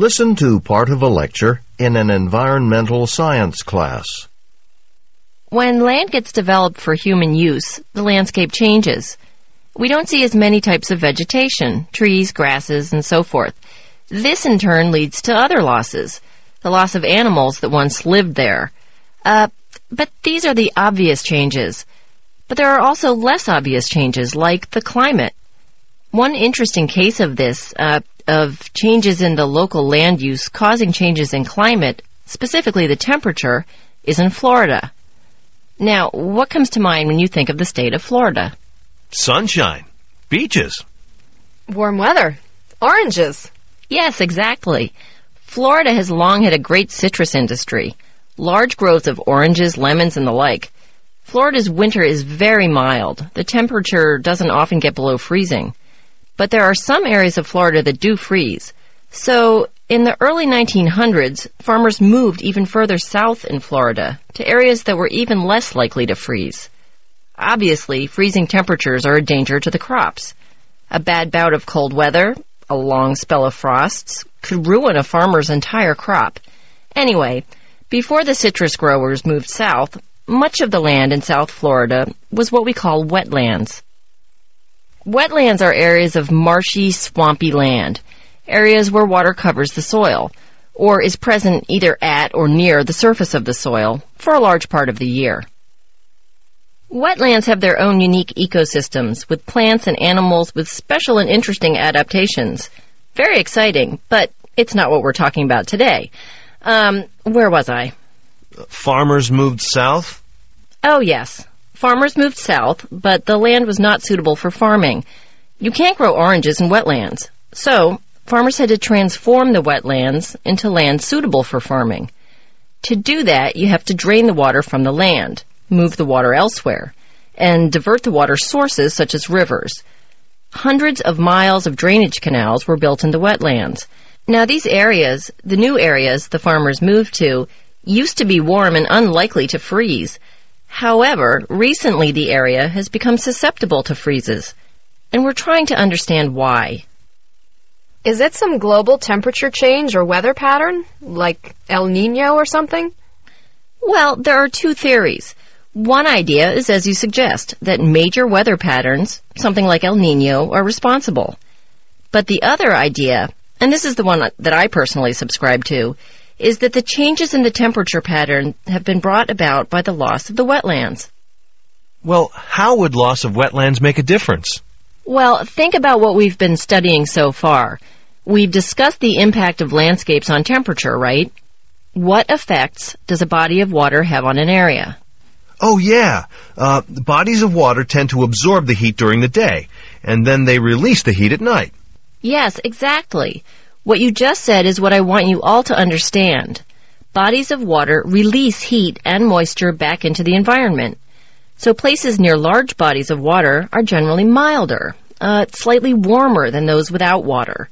Listen to part of a lecture in an environmental science class. When land gets developed for human use, the landscape changes. We don't see as many types of vegetation, trees, grasses, and so forth. This in turn leads to other losses. The loss of animals that once lived there. Uh, but these are the obvious changes. But there are also less obvious changes, like the climate. One interesting case of this, uh, of changes in the local land use causing changes in climate, specifically the temperature, is in Florida. Now, what comes to mind when you think of the state of Florida? Sunshine. Beaches. Warm weather. Oranges. Yes, exactly. Florida has long had a great citrus industry. Large growth of oranges, lemons, and the like. Florida's winter is very mild. The temperature doesn't often get below freezing. But there are some areas of Florida that do freeze. So, in the early 1900s, farmers moved even further south in Florida to areas that were even less likely to freeze. Obviously, freezing temperatures are a danger to the crops. A bad bout of cold weather, a long spell of frosts, could ruin a farmer's entire crop. Anyway, before the citrus growers moved south, much of the land in South Florida was what we call wetlands. Wetlands are areas of marshy, swampy land, areas where water covers the soil, or is present either at or near the surface of the soil for a large part of the year. Wetlands have their own unique ecosystems with plants and animals with special and interesting adaptations. Very exciting, but it's not what we're talking about today. Um, where was I? Farmers moved south? Oh, yes. Farmers moved south, but the land was not suitable for farming. You can't grow oranges in wetlands. So, farmers had to transform the wetlands into land suitable for farming. To do that, you have to drain the water from the land, move the water elsewhere, and divert the water sources such as rivers. Hundreds of miles of drainage canals were built in the wetlands. Now these areas, the new areas the farmers moved to, used to be warm and unlikely to freeze. However, recently the area has become susceptible to freezes, and we're trying to understand why. Is it some global temperature change or weather pattern, like El Nino or something? Well, there are two theories. One idea is, as you suggest, that major weather patterns, something like El Nino, are responsible. But the other idea and this is the one that I personally subscribe to, is that the changes in the temperature pattern have been brought about by the loss of the wetlands. Well, how would loss of wetlands make a difference? Well, think about what we've been studying so far. We've discussed the impact of landscapes on temperature, right? What effects does a body of water have on an area? Oh, yeah. Uh, bodies of water tend to absorb the heat during the day, and then they release the heat at night. Yes, exactly. What you just said is what I want you all to understand. Bodies of water release heat and moisture back into the environment. So places near large bodies of water are generally milder, uh, slightly warmer than those without water.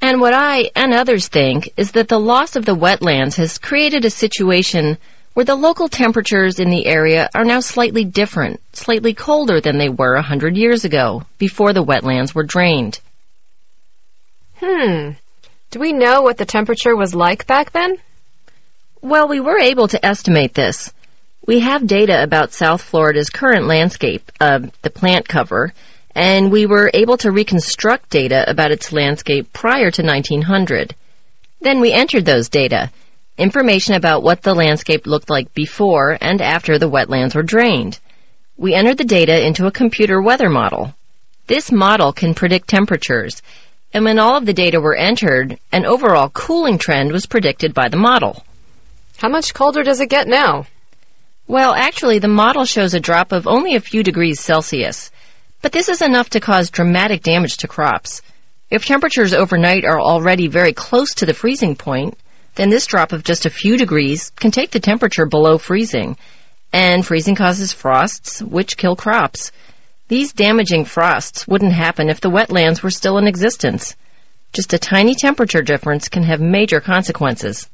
And what I and others think is that the loss of the wetlands has created a situation where the local temperatures in the area are now slightly different, slightly colder than they were a hundred years ago, before the wetlands were drained. Hmm. Do we know what the temperature was like back then? Well, we were able to estimate this. We have data about South Florida's current landscape, uh, the plant cover, and we were able to reconstruct data about its landscape prior to 1900. Then we entered those data, information about what the landscape looked like before and after the wetlands were drained. We entered the data into a computer weather model. This model can predict temperatures and when all of the data were entered, an overall cooling trend was predicted by the model. How much colder does it get now? Well, actually, the model shows a drop of only a few degrees Celsius, but this is enough to cause dramatic damage to crops. If temperatures overnight are already very close to the freezing point, then this drop of just a few degrees can take the temperature below freezing, and freezing causes frosts, which kill crops. These damaging frosts wouldn't happen if the wetlands were still in existence. Just a tiny temperature difference can have major consequences.